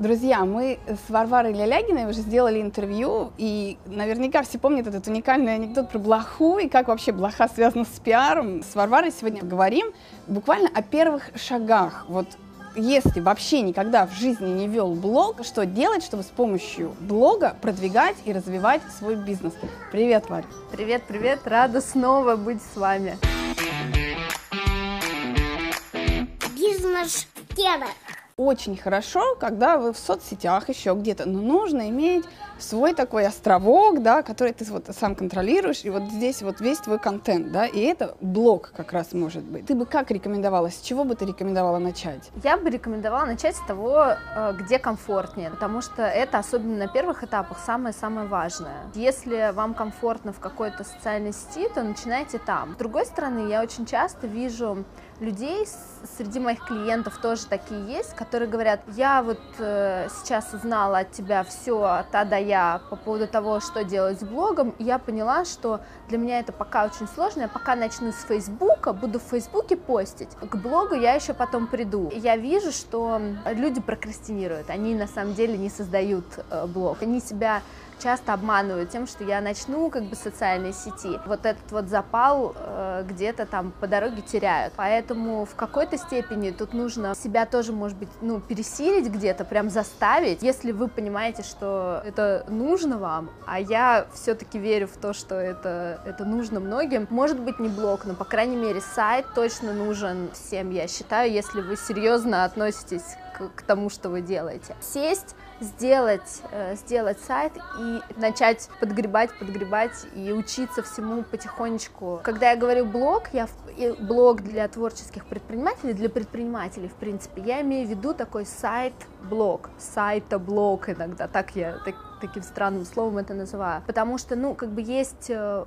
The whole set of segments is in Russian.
Друзья, мы с Варварой Лялягиной уже сделали интервью, и наверняка все помнят этот уникальный анекдот про блоху и как вообще блоха связана с пиаром. С Варварой сегодня говорим буквально о первых шагах. Вот если вообще никогда в жизни не вел блог, что делать, чтобы с помощью блога продвигать и развивать свой бизнес? Привет, Варя. Привет, привет, рада снова быть с вами. Бизнес-тема очень хорошо, когда вы в соцсетях еще где-то, но нужно иметь свой такой островок, да, который ты вот сам контролируешь, и вот здесь вот весь твой контент, да, и это блог как раз может быть. Ты бы как рекомендовала, с чего бы ты рекомендовала начать? Я бы рекомендовала начать с того, э, где комфортнее, потому что это, особенно на первых этапах, самое-самое важное. Если вам комфортно в какой-то социальной сети, то начинайте там. С другой стороны, я очень часто вижу людей, среди моих клиентов тоже такие есть, которые говорят, я вот э, сейчас узнала от тебя все от А до Я по поводу того, что делать с блогом, и я поняла, что для меня это пока очень сложно, я пока начну с Фейсбука, буду в Фейсбуке постить, к блогу я еще потом приду. Я вижу, что люди прокрастинируют, они на самом деле не создают э, блог, они себя часто обманывают тем, что я начну как бы социальной сети. Вот этот вот запал э, где-то там по дороге теряют. Поэтому в какой-то степени тут нужно себя тоже, может быть, ну, пересилить где-то, прям заставить, если вы понимаете, что это нужно вам, а я все-таки верю в то, что это, это нужно многим. Может быть, не блог, но, по крайней мере, сайт точно нужен всем, я считаю, если вы серьезно относитесь к, к тому, что вы делаете. Сесть, сделать, э, сделать сайт и начать подгребать, подгребать и учиться всему потихонечку. Когда я говорю блог, я блог для творческих предпринимателей, для предпринимателей, в принципе, я имею в виду такой сайт-блог, сайта-блог иногда, так я так, таким странным словом это называю, потому что, ну, как бы есть э,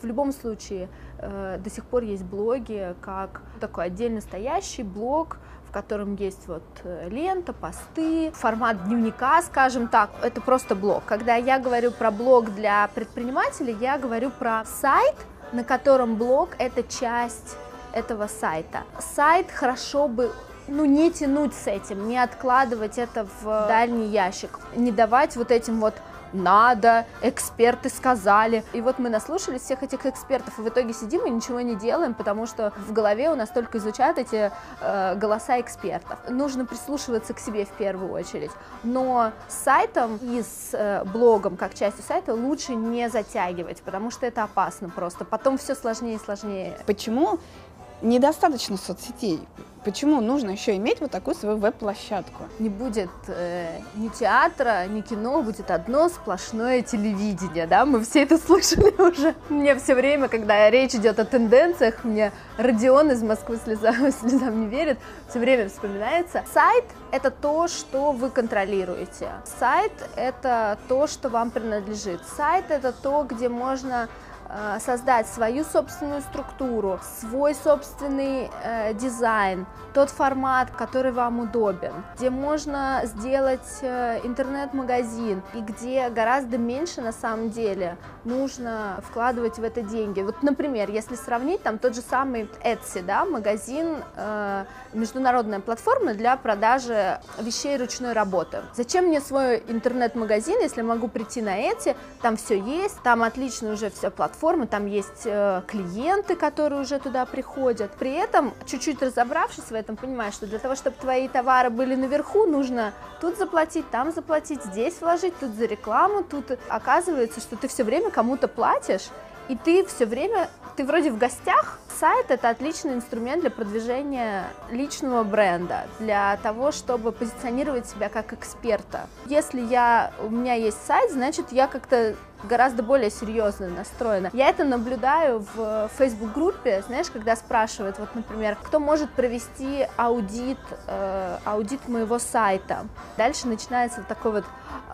в любом случае э, до сих пор есть блоги как такой отдельно стоящий блог, в котором есть вот э, лента, посты, формат дневника, скажем так, это просто блог. Когда я говорю про блог для предпринимателей, я говорю про сайт, на котором блог — это часть этого сайта. Сайт хорошо бы ну, не тянуть с этим, не откладывать это в дальний ящик, не давать вот этим вот надо, эксперты сказали. И вот мы наслушались всех этих экспертов, и в итоге сидим и ничего не делаем, потому что в голове у нас только изучают эти э, голоса экспертов. Нужно прислушиваться к себе в первую очередь. Но с сайтом и с э, блогом, как частью сайта, лучше не затягивать, потому что это опасно просто. Потом все сложнее и сложнее. Почему недостаточно соцсетей? Почему нужно еще иметь вот такую свою веб-площадку? Не будет э, ни театра, ни кино, будет одно сплошное телевидение, да? Мы все это слышали уже. Мне все время, когда речь идет о тенденциях, мне Родион из Москвы слезам, слезам не верит, все время вспоминается. Сайт — это то, что вы контролируете. Сайт — это то, что вам принадлежит. Сайт — это то, где можно Э, создать свою собственную структуру, свой собственный э, дизайн, тот формат, который вам удобен, где можно сделать э, интернет-магазин и где гораздо меньше на самом деле нужно вкладывать в это деньги. Вот, например, если сравнить там тот же самый Etsy, да, магазин, э, международная платформа для продажи вещей ручной работы. Зачем мне свой интернет-магазин, если могу прийти на Etsy, там все есть, там отлично уже вся платформа, там есть э, клиенты, которые уже туда приходят. При этом, чуть-чуть разобравшись в этом, понимаешь, что для того, чтобы твои товары были наверху, нужно тут заплатить, там заплатить, здесь вложить, тут за рекламу, тут оказывается, что ты все время кому-то платишь, и ты все время, ты вроде в гостях, сайт это отличный инструмент для продвижения личного бренда, для того, чтобы позиционировать себя как эксперта. Если я, у меня есть сайт, значит я как-то гораздо более серьезно настроена. Я это наблюдаю в Facebook-группе, знаешь, когда спрашивают, вот, например, кто может провести аудит, э, аудит моего сайта. Дальше начинается такой вот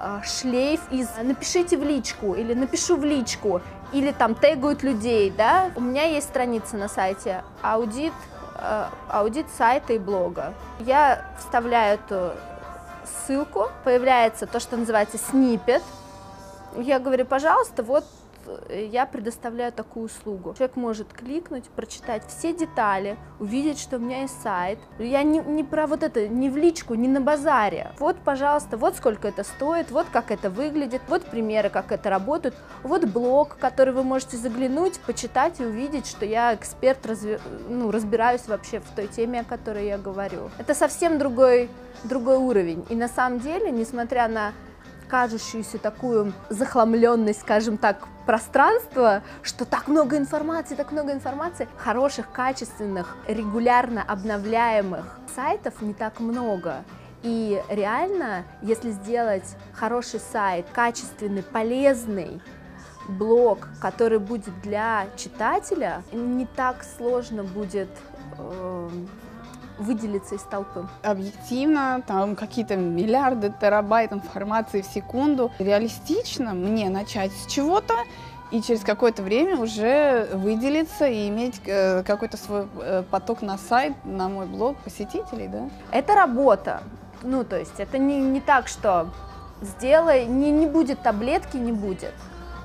э, шлейф из «напишите в личку» или «напишу в личку», или там тегают людей, да. У меня есть страница на сайте аудит, э, аудит сайта и блога. Я вставляю эту ссылку, появляется то, что называется снипет, я говорю, пожалуйста, вот я предоставляю такую услугу. Человек может кликнуть, прочитать все детали, увидеть, что у меня есть сайт. Я не, не про вот это, не в личку, не на базаре. Вот, пожалуйста, вот сколько это стоит, вот как это выглядит, вот примеры, как это работает, вот блог, который вы можете заглянуть, почитать и увидеть, что я эксперт, разви... ну, разбираюсь вообще в той теме, о которой я говорю. Это совсем другой, другой уровень. И на самом деле, несмотря на кажущуюся такую захламленность, скажем так, пространства, что так много информации, так много информации, хороших, качественных, регулярно обновляемых сайтов не так много. И реально, если сделать хороший сайт, качественный, полезный, блог, который будет для читателя, не так сложно будет э, выделиться из толпы? Объективно, там какие-то миллиарды терабайт информации в секунду. Реалистично мне начать с чего-то, и через какое-то время уже выделиться и иметь э, какой-то свой э, поток на сайт, на мой блог посетителей, да? Это работа. Ну, то есть это не, не так, что сделай, не, не будет таблетки, не будет.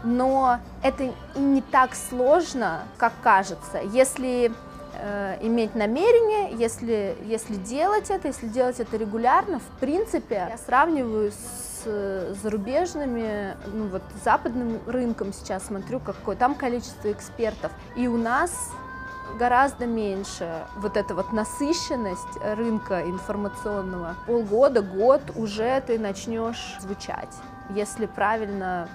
Но это не так сложно, как кажется. Если Э, иметь намерение, если, если делать это, если делать это регулярно, в принципе, я сравниваю с зарубежными, ну вот западным рынком сейчас смотрю, какое там количество экспертов, и у нас гораздо меньше вот эта вот насыщенность рынка информационного. Полгода, год уже ты начнешь звучать, если правильно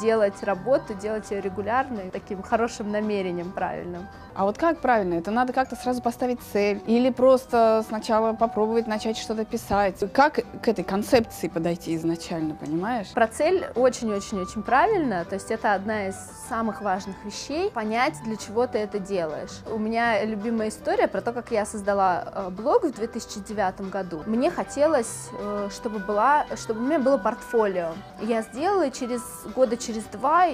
делать работу, делать ее регулярно, таким хорошим намерением правильным. А вот как правильно? Это надо как-то сразу поставить цель или просто сначала попробовать начать что-то писать? Как к этой концепции подойти изначально, понимаешь? Про цель очень-очень-очень правильно. То есть это одна из самых важных вещей. Понять, для чего ты это делаешь. У меня любимая история про то, как я создала э, блог в 2009 году. Мне хотелось, э, чтобы, была, чтобы у меня было портфолио. Я сделала через года через два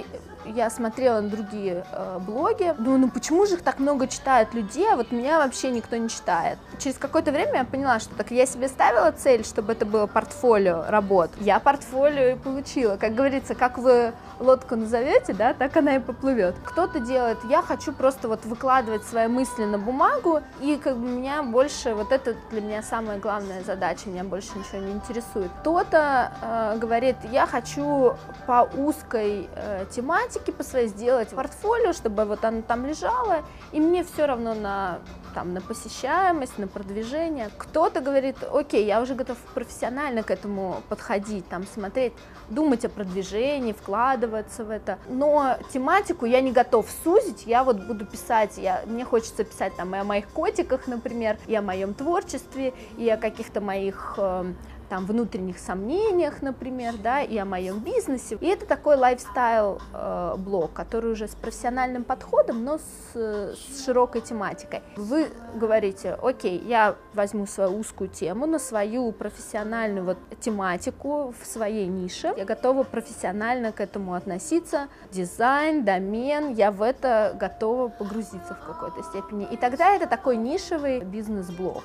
я смотрела на другие э, блоги, думаю, ну почему же их так много читают людей, а вот меня вообще никто не читает. Через какое-то время я поняла, что так я себе ставила цель, чтобы это было портфолио работ. Я портфолио и получила. Как говорится, как вы лодку назовете, да, так она и поплывет. Кто-то делает, я хочу просто вот выкладывать свои мысли на бумагу, и как бы меня больше, вот это для меня самая главная задача, меня больше ничего не интересует. Кто-то э, говорит, я хочу по узкой э, тематике по своей сделать портфолио, чтобы вот оно там лежало, и мне все равно на там, на посещаемость, на продвижение. Кто-то говорит, окей, я уже готов профессионально к этому подходить, там, смотреть, думать о продвижении, вкладываться в это. Но тематику я не готов сузить, я вот буду писать, я, мне хочется писать там и о моих котиках, например, и о моем творчестве, и о каких-то моих э, там внутренних сомнениях, например, да, и о моем бизнесе. И это такой лайфстайл э, который уже с профессиональным подходом, но с, с широкой тематикой. Вы говорите, окей, я возьму свою узкую тему на свою профессиональную вот тематику в своей нише, я готова профессионально к этому относиться, дизайн, домен, я в это готова погрузиться в какой-то степени. И тогда это такой нишевый бизнес-блог.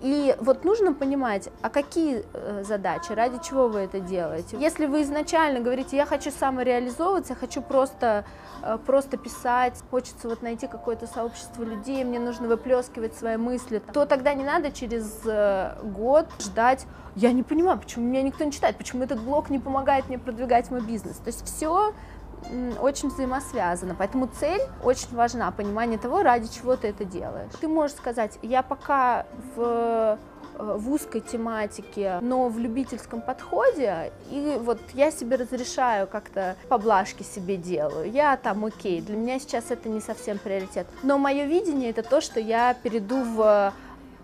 И вот нужно понимать, а какие э, задачи, ради чего вы это делаете. Если вы изначально говорите, я хочу самореализовываться, я хочу просто, э, просто писать, хочется вот найти какое-то сообщество людей, мне нужно выплескивать свои мысли, то тогда не надо через э, год ждать, я не понимаю, почему меня никто не читает, почему этот блог не помогает мне продвигать мой бизнес. То есть все очень взаимосвязано. Поэтому цель очень важна, понимание того, ради чего ты это делаешь. Ты можешь сказать, я пока в э, в узкой тематике, но в любительском подходе, и вот я себе разрешаю как-то поблажки себе делаю, я там окей, для меня сейчас это не совсем приоритет, но мое видение это то, что я перейду в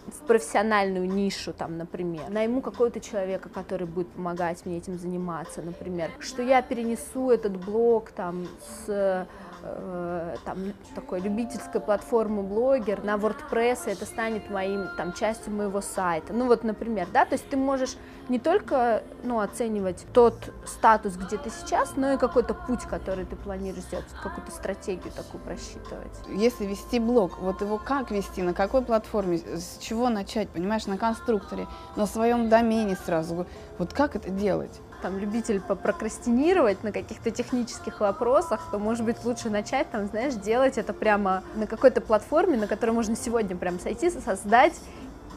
в профессиональную нишу, там, например, найму какого-то человека, который будет помогать мне этим заниматься, например, что я перенесу этот блог там с э, там такой любительской платформы блогер на WordPress, и это станет моим там частью моего сайта. Ну вот, например, да, то есть ты можешь не только ну, оценивать тот статус, где ты сейчас, но и какой-то путь, который ты планируешь сделать, какую-то стратегию такую просчитывать. Если вести блог, вот его как вести, на какой платформе, с чего начать, понимаешь, на конструкторе, на своем домене сразу, вот как это делать? Там любитель попрокрастинировать на каких-то технических вопросах, то, может быть, лучше начать, там, знаешь, делать это прямо на какой-то платформе, на которой можно сегодня прям сойти, создать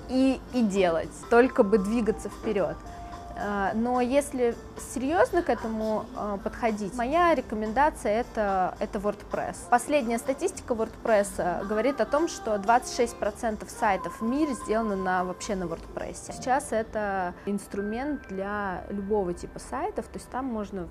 и, и делать, только бы двигаться вперед. А, но если серьезно к этому а, подходить, моя рекомендация это, это WordPress. Последняя статистика WordPress а, говорит о том, что 26% сайтов в мире сделаны на, вообще на WordPress. Сейчас это инструмент для любого типа сайтов, то есть там можно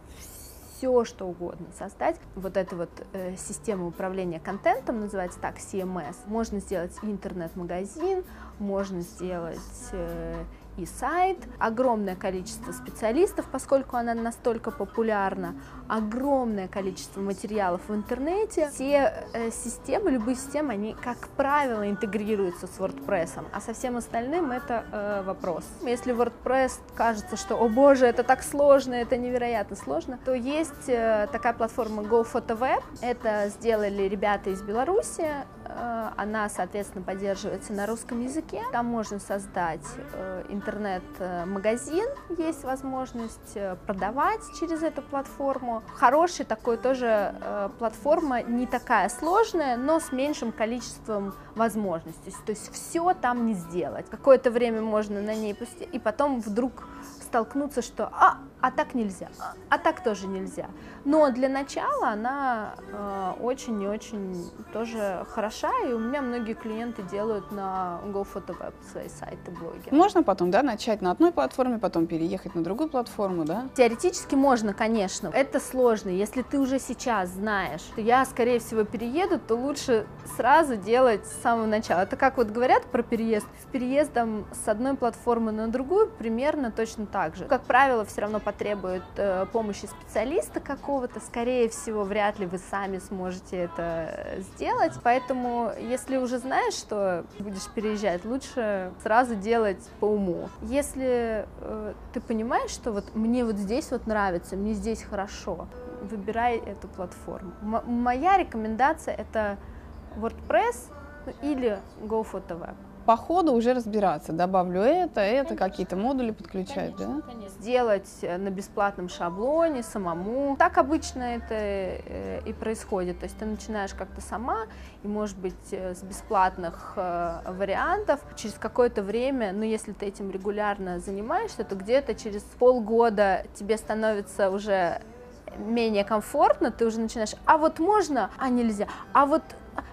все, что угодно создать. Вот эта вот э, система управления контентом называется так, CMS. Можно сделать интернет-магазин, можно сделать э, и сайт, огромное количество специалистов, поскольку она настолько популярна, огромное количество материалов в интернете. Все э, системы, любые системы, они, как правило, интегрируются с WordPress, а со всем остальным это э, вопрос. Если WordPress кажется, что, о боже, это так сложно, это невероятно сложно, то есть э, такая платформа GoPhotoWeb, это сделали ребята из Беларуси, она, соответственно, поддерживается на русском языке, там можно создать э, интернет-магазин, есть возможность э, продавать через эту платформу, хороший такой тоже э, платформа, не такая сложная, но с меньшим количеством возможностей. То есть все там не сделать. Какое-то время можно на ней пустить, и потом вдруг столкнуться, что а, а так нельзя, а, так тоже нельзя. Но для начала она э, очень и очень тоже хороша, и у меня многие клиенты делают на GoPhotoWeb свои сайты, блоги. Можно потом, да, начать на одной платформе, потом переехать на другую платформу, да? Теоретически можно, конечно. Это сложно. Если ты уже сейчас знаешь, что я, скорее всего, перееду, то лучше сразу делать с самого начала. Это как вот говорят про переезд. С переездом с одной платформы на другую примерно точно так же. Как правило, все равно потребует э, помощи специалиста какого-то, скорее всего, вряд ли вы сами сможете это сделать. Поэтому, если уже знаешь, что будешь переезжать, лучше сразу делать по уму. Если э, ты понимаешь, что вот мне вот здесь вот нравится, мне здесь хорошо, выбирай эту платформу. М- моя рекомендация это WordPress ну, или GoPhotoWeb по ходу уже разбираться. Добавлю это, это, какие-то модули подключать, конечно, да? Конечно. Сделать э, на бесплатном шаблоне самому. Так обычно это э, и происходит. То есть ты начинаешь как-то сама, и, может быть, э, с бесплатных вариантов. Через какое-то время, ну, если ты этим регулярно занимаешься, то где-то через полгода тебе становится уже менее комфортно, ты уже начинаешь, а вот можно, а нельзя, а вот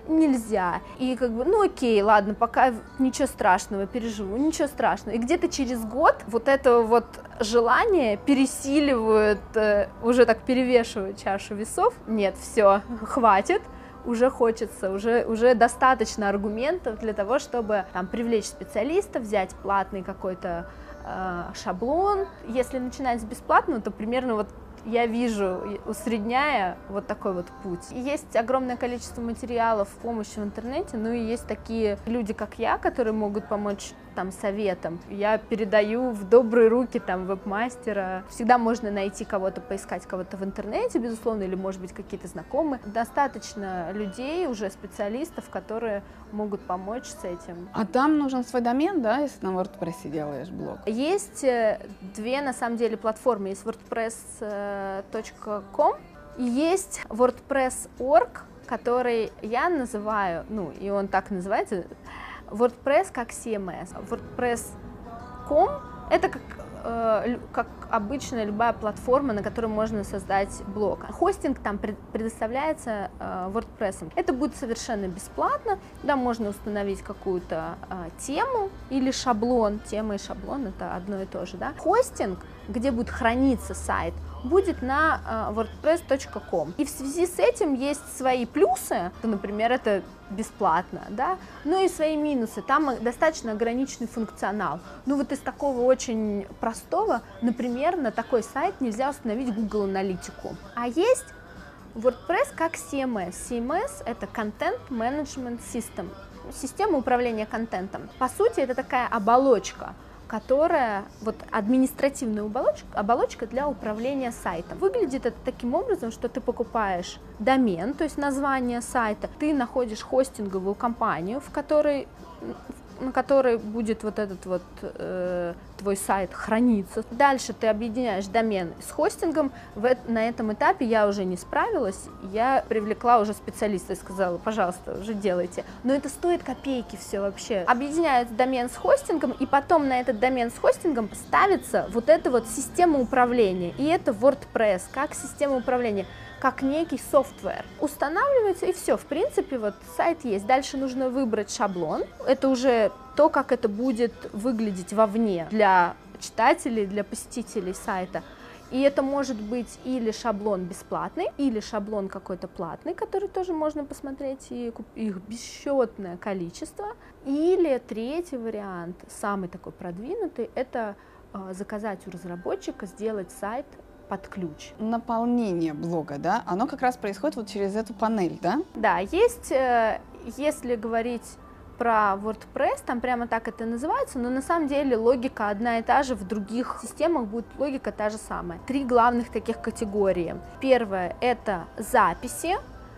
нельзя. И как бы, ну окей, ладно, пока ничего страшного, переживу, ничего страшного. И где-то через год вот это вот желание пересиливает, э, уже так перевешивает чашу весов. Нет, все, хватит уже хочется, уже, уже достаточно аргументов для того, чтобы там привлечь специалиста, взять платный какой-то э, шаблон. Если начинать с бесплатного, то примерно вот я вижу, усредняя вот такой вот путь. И есть огромное количество материалов в помощи в интернете, ну и есть такие люди, как я, которые могут помочь там советом. Я передаю в добрые руки там веб-мастера. Всегда можно найти кого-то, поискать кого-то в интернете, безусловно, или, может быть, какие-то знакомые. Достаточно людей, уже специалистов, которые могут помочь с этим. А там нужен свой домен, да, если на WordPress делаешь блог? Есть э, две, на самом деле, платформы. Есть wordpress.com и есть WordPress.org, который я называю, ну, и он так называется, WordPress как CMS. WordPress.com это как э, как обычная любая платформа, на которой можно создать блог. Хостинг там предоставляется э, WordPress. Это будет совершенно бесплатно. Да, можно установить какую-то э, тему или шаблон. Тема и шаблон это одно и то же. Да? Хостинг, где будет храниться сайт, будет на э, wordpress.com. И в связи с этим есть свои плюсы, то, например, это бесплатно, да, но и свои минусы. Там достаточно ограниченный функционал. Ну вот из такого очень простого, например, на такой сайт нельзя установить Google аналитику. А есть WordPress как CMS. CMS — это Content Management System, система управления контентом. По сути, это такая оболочка, которая, вот административная оболочка, оболочка для управления сайтом. Выглядит это таким образом, что ты покупаешь домен, то есть название сайта, ты находишь хостинговую компанию, в которой на которой будет вот этот вот э, твой сайт храниться. Дальше ты объединяешь домен с хостингом. В, на этом этапе я уже не справилась, я привлекла уже специалиста и сказала, пожалуйста, уже делайте. Но это стоит копейки все вообще. Объединяют домен с хостингом, и потом на этот домен с хостингом ставится вот эта вот система управления. И это WordPress, как система управления как некий софтвер. Устанавливается и все, в принципе, вот сайт есть. Дальше нужно выбрать шаблон. Это уже то, как это будет выглядеть вовне для читателей, для посетителей сайта. И это может быть или шаблон бесплатный, или шаблон какой-то платный, который тоже можно посмотреть, и их бесчетное количество. Или третий вариант, самый такой продвинутый, это а, заказать у разработчика сделать сайт под ключ. Наполнение блога, да, оно как раз происходит вот через эту панель, да? Да, есть, э, если говорить про WordPress, там прямо так это называется, но на самом деле логика одна и та же, в других системах будет логика та же самая. Три главных таких категории. Первое — это записи,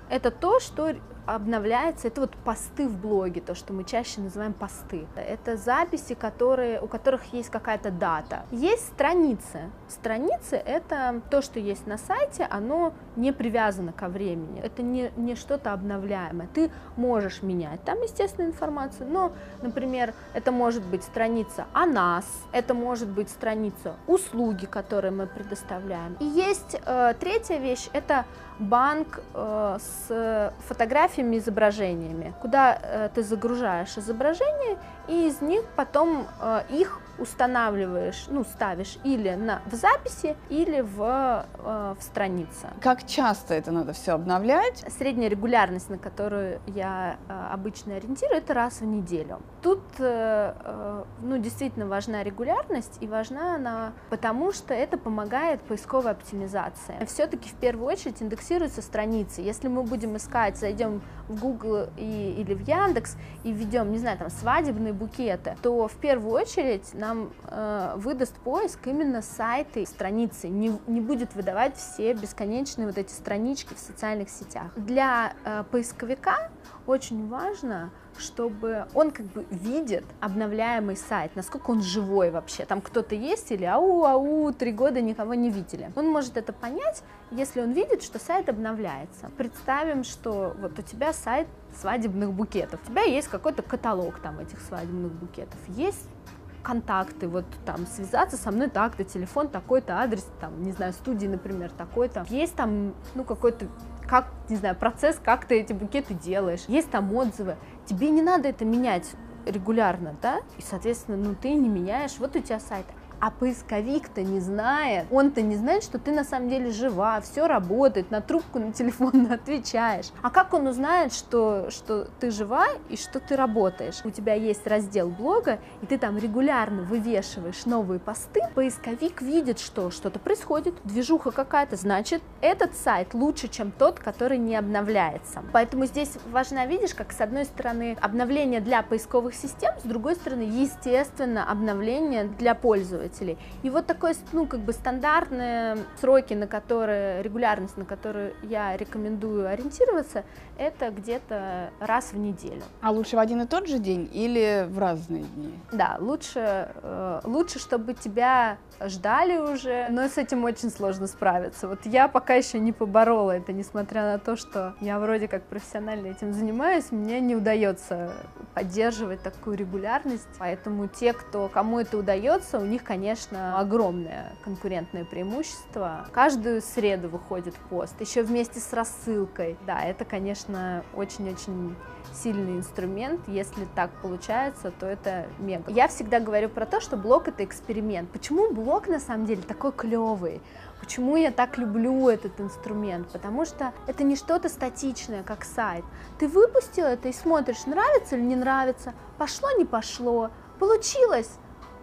это то, что обновляется, это вот посты в блоге, то, что мы чаще называем посты. Это записи, которые, у которых есть какая-то дата. Есть страницы. Страницы — это то, что есть на сайте, оно не привязано ко времени, это не, не что-то обновляемое. Ты можешь менять там, естественно, информацию, но, например, это может быть страница о нас, это может быть страница услуги, которые мы предоставляем. И есть э, третья вещь — это банк э, с фотографиями, изображениями, куда э, ты загружаешь изображения, и из них потом э, их устанавливаешь, ну, ставишь или на, в записи, или в, э, в странице. Как часто это надо все обновлять? Средняя регулярность, на которую я э, обычно ориентирую, это раз в неделю. Тут, э, э, ну, действительно важна регулярность, и важна она потому, что это помогает поисковой оптимизации. Все-таки в первую очередь индексируются страницы. Если мы будем искать, зайдем в Google и, или в Яндекс и введем, не знаю, там, свадебные букеты, то в первую очередь на нам э, выдаст поиск именно сайты, страницы, не, не будет выдавать все бесконечные вот эти странички в социальных сетях. Для э, поисковика очень важно, чтобы он как бы видит обновляемый сайт, насколько он живой вообще. Там кто-то есть или ау-ау, три года никого не видели. Он может это понять, если он видит, что сайт обновляется. Представим, что вот у тебя сайт свадебных букетов. У тебя есть какой-то каталог там этих свадебных букетов. Есть контакты, вот там связаться со мной так-то, телефон такой-то, адрес, там, не знаю, студии, например, такой-то. Есть там, ну, какой-то как, не знаю, процесс, как ты эти букеты делаешь, есть там отзывы. Тебе не надо это менять регулярно, да, и, соответственно, ну, ты не меняешь, вот у тебя сайт. А поисковик-то не знает, он-то не знает, что ты на самом деле жива, все работает, на трубку на телефон отвечаешь. А как он узнает, что, что ты жива и что ты работаешь? У тебя есть раздел блога, и ты там регулярно вывешиваешь новые посты, поисковик видит, что что-то происходит, движуха какая-то, значит, этот сайт лучше, чем тот, который не обновляется. Поэтому здесь важно, видишь, как с одной стороны обновление для поисковых систем, с другой стороны, естественно, обновление для пользователей пользователей. И вот такой, ну, как бы стандартные сроки, на которые, регулярность, на которую я рекомендую ориентироваться, это где-то раз в неделю. А лучше в один и тот же день или в разные дни? Да, лучше, э, лучше, чтобы тебя ждали уже, но с этим очень сложно справиться. Вот я пока еще не поборола это, несмотря на то, что я вроде как профессионально этим занимаюсь, мне не удается поддерживать такую регулярность, поэтому те, кто, кому это удается, у них, конечно, огромное конкурентное преимущество. Каждую среду выходит пост, еще вместе с рассылкой. Да, это, конечно, очень-очень сильный инструмент. Если так получается, то это мега. Я всегда говорю про то, что блог это эксперимент. Почему блог на самом деле такой клевый? Почему я так люблю этот инструмент? Потому что это не что-то статичное, как сайт. Ты выпустил это и смотришь, нравится или не нравится, пошло, не пошло, получилось,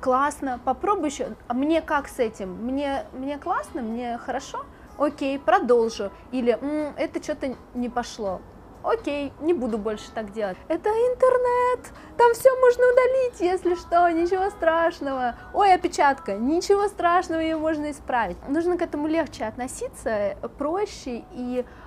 классно, попробуй еще. А мне как с этим? Мне, мне классно, мне хорошо? окей, продолжу. Или М, это что-то не пошло. Окей, не буду больше так делать. Это интернет, там все можно удалить, если что, ничего страшного. Ой, опечатка, ничего страшного, ее можно исправить. Нужно к этому легче относиться, проще и Э,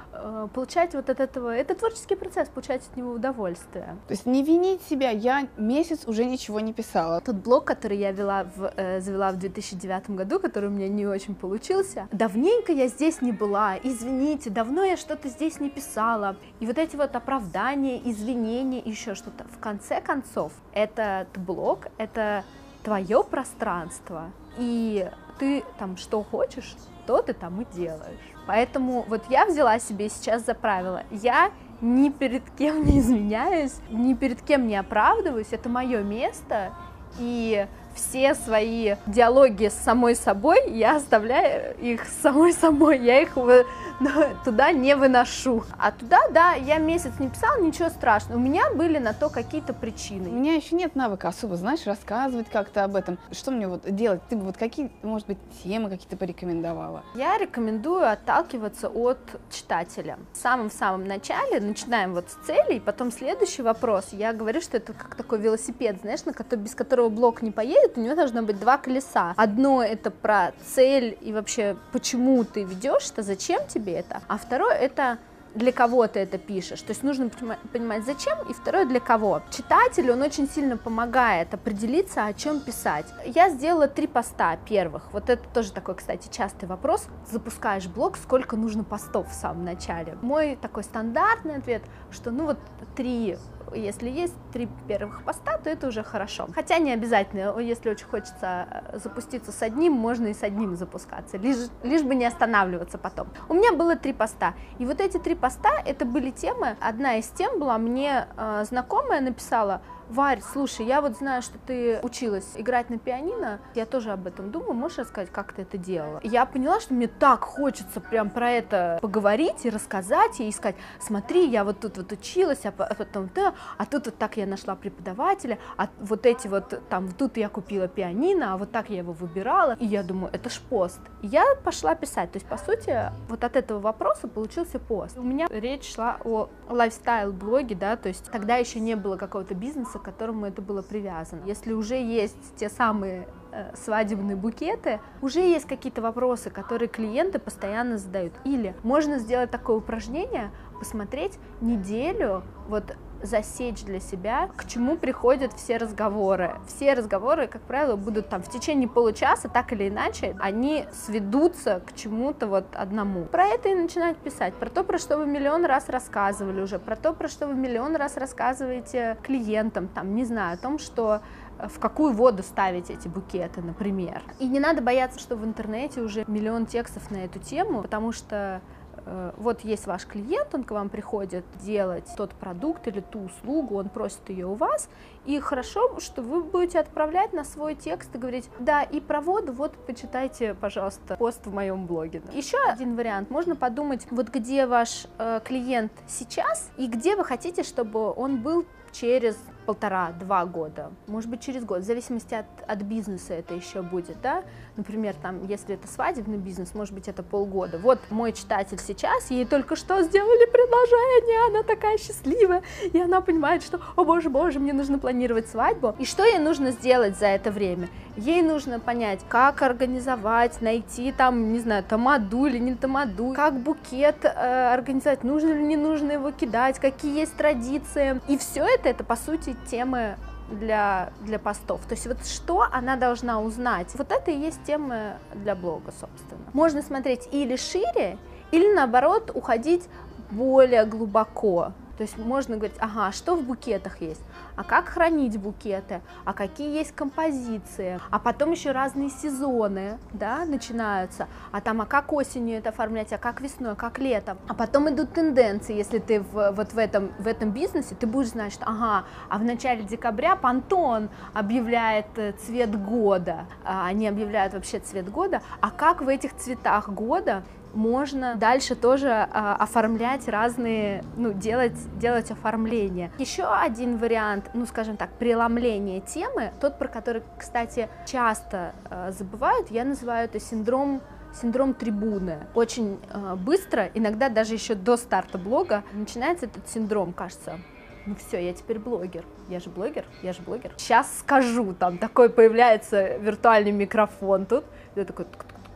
получать вот от этого, это творческий процесс, получать от него удовольствие. То есть не винить себя, я месяц уже ничего не писала. Тот блог, который я вела в, э, завела в 2009 году, который у меня не очень получился, давненько я здесь не была, извините, давно я что-то здесь не писала. И вот эти вот оправдания, извинения, еще что-то. В конце концов, этот блог, это твое пространство, и ты там что хочешь, то ты там и делаешь. Поэтому вот я взяла себе сейчас за правило, я ни перед кем не извиняюсь, ни перед кем не оправдываюсь, это мое место, и все свои диалоги с самой собой, я оставляю их с самой собой, я их туда не выношу. А туда, да, я месяц не писала, ничего страшного. У меня были на то какие-то причины. У меня еще нет навыка особо, знаешь, рассказывать как-то об этом. Что мне вот делать? Ты бы вот какие, может быть, темы какие-то порекомендовала? Я рекомендую отталкиваться от читателя. В самом-самом начале начинаем вот с целей, потом следующий вопрос. Я говорю, что это как такой велосипед, знаешь, на который, без которого блок не поедет, у него должно быть два колеса. Одно это про цель и вообще, почему ты ведешь это, зачем тебе это. А второе это для кого ты это пишешь. То есть нужно понимать, зачем, и второе, для кого. Читателю он очень сильно помогает определиться, о чем писать. Я сделала три поста первых. Вот это тоже такой, кстати, частый вопрос. Запускаешь блог, сколько нужно постов в самом начале? Мой такой стандартный ответ, что ну вот три если есть три первых поста, то это уже хорошо. Хотя не обязательно, если очень хочется э, запуститься с одним, можно и с одним запускаться, лишь, лишь бы не останавливаться потом. У меня было три поста, и вот эти три поста, это были темы, одна из тем была мне э, знакомая написала, Варь, слушай, я вот знаю, что ты училась играть на пианино, я тоже об этом думаю, можешь рассказать, как ты это делала? я поняла, что мне так хочется прям про это поговорить и рассказать, и сказать, смотри, я вот тут вот училась, а потом да, а тут вот так я нашла преподавателя, а вот эти вот, там, тут я купила пианино, а вот так я его выбирала, и я думаю, это ж пост. Я пошла писать, то есть, по сути, вот от этого вопроса получился пост. У меня речь шла о лайфстайл-блоге, да, то есть тогда еще не было какого-то бизнеса, к которому это было привязано. Если уже есть те самые э, свадебные букеты, уже есть какие-то вопросы, которые клиенты постоянно задают. Или можно сделать такое упражнение, посмотреть неделю, вот засечь для себя, к чему приходят все разговоры. Все разговоры, как правило, будут там в течение получаса, так или иначе, они сведутся к чему-то вот одному. Про это и начинают писать, про то, про что вы миллион раз рассказывали уже, про то, про что вы миллион раз рассказываете клиентам, там, не знаю, о том, что э, в какую воду ставить эти букеты, например. И не надо бояться, что в интернете уже миллион текстов на эту тему, потому что вот есть ваш клиент, он к вам приходит делать тот продукт или ту услугу, он просит ее у вас, и хорошо, что вы будете отправлять на свой текст и говорить, да, и про воду, вот почитайте, пожалуйста, пост в моем блоге. Еще один вариант, можно подумать, вот где ваш э, клиент сейчас и где вы хотите, чтобы он был через полтора-два года, может быть, через год, в зависимости от, от бизнеса это еще будет, да, например, там, если это свадебный бизнес, может быть, это полгода. Вот мой читатель сейчас, ей только что сделали предложение, она такая счастливая, и она понимает, что, о боже, боже, мне нужно планировать свадьбу, и что ей нужно сделать за это время? Ей нужно понять, как организовать, найти там, не знаю, тамаду или не тамаду, как букет э, организовать, нужно или не нужно его кидать, какие есть традиции, и все это, это, по сути, темы для, для постов. То есть вот что она должна узнать. Вот это и есть темы для блога, собственно. Можно смотреть или шире, или наоборот уходить более глубоко. То есть можно говорить, ага, что в букетах есть, а как хранить букеты, а какие есть композиции, а потом еще разные сезоны, да, начинаются, а там, а как осенью это оформлять, а как весной, а как летом, а потом идут тенденции, если ты в, вот в этом, в этом бизнесе, ты будешь знать, что, ага, а в начале декабря Пантон объявляет э, цвет года, а они объявляют вообще цвет года, а как в этих цветах года можно дальше тоже а, оформлять разные, ну, делать, делать оформление. Еще один вариант, ну, скажем так, преломления темы, тот, про который, кстати, часто а, забывают, я называю это синдром синдром трибуны. Очень э, быстро, иногда даже еще до старта блога, начинается этот синдром, кажется, ну все, я теперь блогер. Я же блогер, я же блогер. Сейчас скажу, там такой появляется виртуальный микрофон тут. Я такой,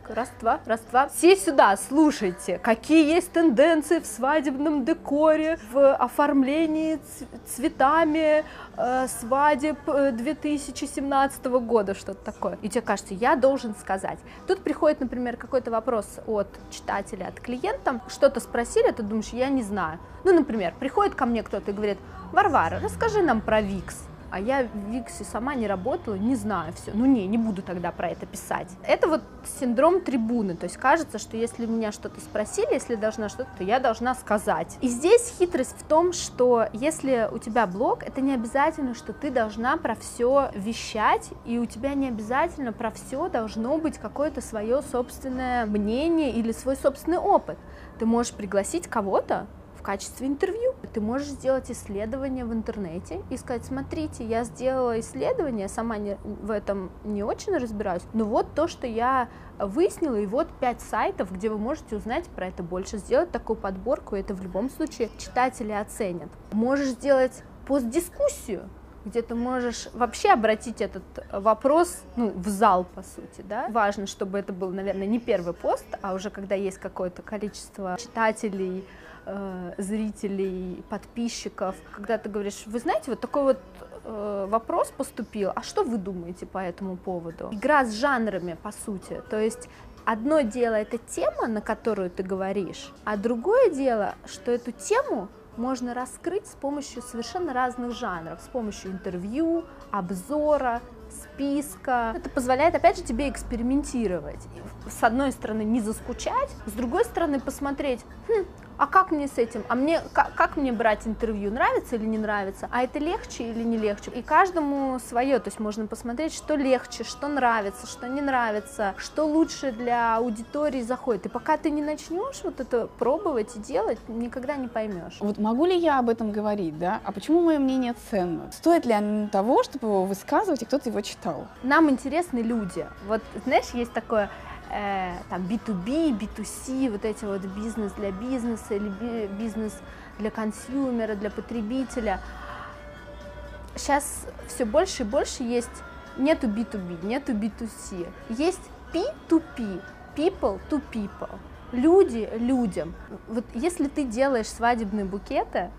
раз, два, раз, два. Все сюда, слушайте, какие есть тенденции в свадебном декоре, в оформлении цветами э, свадеб 2017 э, года, что-то такое. И тебе кажется, я должен сказать. Тут приходит, например, какой-то вопрос от читателя, от клиента, что-то спросили, ты думаешь, я не знаю. Ну, например, приходит ко мне кто-то и говорит, Варвара, расскажи нам про Викс а я в Виксе сама не работала, не знаю все. Ну не, не буду тогда про это писать. Это вот синдром трибуны, то есть кажется, что если меня что-то спросили, если должна что-то, то я должна сказать. И здесь хитрость в том, что если у тебя блог, это не обязательно, что ты должна про все вещать, и у тебя не обязательно про все должно быть какое-то свое собственное мнение или свой собственный опыт. Ты можешь пригласить кого-то, качестве интервью. Ты можешь сделать исследование в интернете и сказать, смотрите, я сделала исследование, сама не, в этом не очень разбираюсь, но вот то, что я выяснила, и вот пять сайтов, где вы можете узнать про это больше, сделать такую подборку, и это в любом случае читатели оценят. Можешь сделать постдискуссию, где ты можешь вообще обратить этот вопрос ну, в зал, по сути, да. Важно, чтобы это был, наверное, не первый пост, а уже когда есть какое-то количество читателей, э, зрителей, подписчиков, когда ты говоришь, вы знаете, вот такой вот э, вопрос поступил, а что вы думаете по этому поводу? Игра с жанрами, по сути, то есть одно дело это тема, на которую ты говоришь, а другое дело, что эту тему можно раскрыть с помощью совершенно разных жанров, с помощью интервью, обзора, списка. Это позволяет, опять же, тебе экспериментировать. С одной стороны, не заскучать, с другой стороны, посмотреть, хм, а как мне с этим? А мне как, как мне брать интервью? Нравится или не нравится? А это легче или не легче? И каждому свое, то есть можно посмотреть, что легче, что нравится, что не нравится, что лучше для аудитории заходит. И пока ты не начнешь вот это пробовать и делать, никогда не поймешь. Вот могу ли я об этом говорить, да? А почему мое мнение ценно? Стоит ли оно того, чтобы его высказывать, и кто-то его читал? Нам интересны люди. Вот знаешь, есть такое э, там B2B, B2C, вот эти вот бизнес для бизнеса или бизнес для консюмера, для потребителя. Сейчас все больше и больше есть, нету B2B, нету B2C, есть P2P, people to people, люди людям. Вот если ты делаешь свадебные букеты,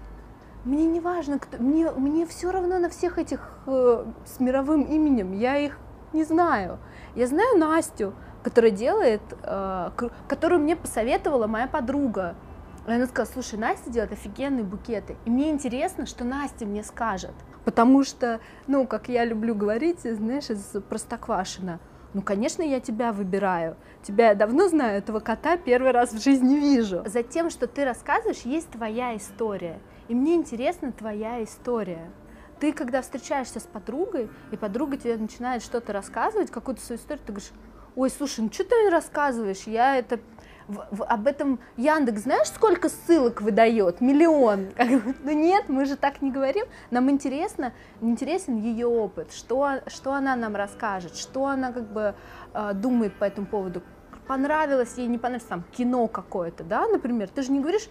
мне не важно, кто, мне, мне все равно на всех этих э, с мировым именем, я их не знаю. Я знаю Настю, которая делает, э, которую мне посоветовала моя подруга. И она сказала, слушай, Настя делает офигенные букеты. И мне интересно, что Настя мне скажет. Потому что, ну, как я люблю говорить, знаешь, из Простоквашина, ну, конечно, я тебя выбираю. Тебя я давно знаю, этого кота первый раз в жизни вижу. За тем, что ты рассказываешь, есть твоя история. И мне интересна твоя история. Ты, когда встречаешься с подругой, и подруга тебе начинает что-то рассказывать, какую-то свою историю, ты говоришь, ой, слушай, ну что ты рассказываешь, я это в, в, об этом Яндекс, знаешь, сколько ссылок выдает? Миллион. Ну нет, мы же так не говорим. Нам интересно, интересен ее опыт, что, что она нам расскажет, что она как бы э, думает по этому поводу. Понравилось ей, не понравилось, там, кино какое-то, да, например. Ты же не говоришь,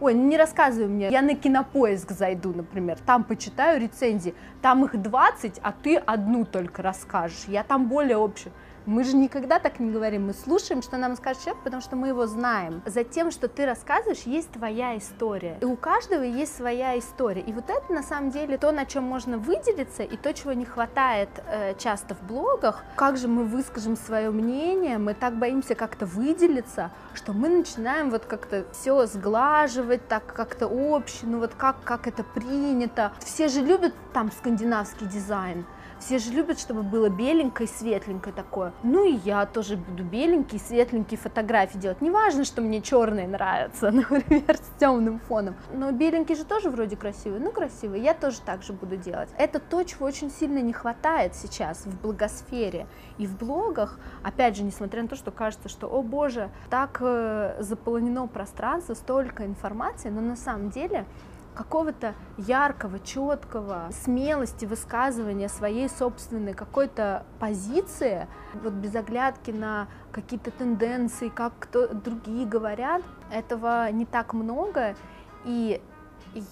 ой, не рассказывай мне, я на кинопоиск зайду, например, там почитаю рецензии, там их 20, а ты одну только расскажешь, я там более общую. Мы же никогда так не говорим, мы слушаем, что нам скажет человек, потому что мы его знаем. За тем, что ты рассказываешь, есть твоя история. И у каждого есть своя история. И вот это на самом деле то, на чем можно выделиться, и то, чего не хватает э, часто в блогах. Как же мы выскажем свое мнение, мы так боимся как-то выделиться, что мы начинаем вот как-то все сглаживать, так как-то общее, ну вот как, как это принято. Все же любят там скандинавский дизайн. Все же любят, чтобы было беленькое, светленькое такое. Ну и я тоже буду беленькие, светленькие фотографии делать. Не важно, что мне черные нравятся, например, с темным фоном. Но беленький же тоже вроде красивый. Ну, красивый. Я тоже так же буду делать. Это то, чего очень сильно не хватает сейчас в блогосфере и в блогах. Опять же, несмотря на то, что кажется, что, о боже, так э, заполнено пространство, столько информации, но на самом деле какого-то яркого, четкого, смелости высказывания своей собственной какой-то позиции, вот без оглядки на какие-то тенденции, как кто, другие говорят, этого не так много, и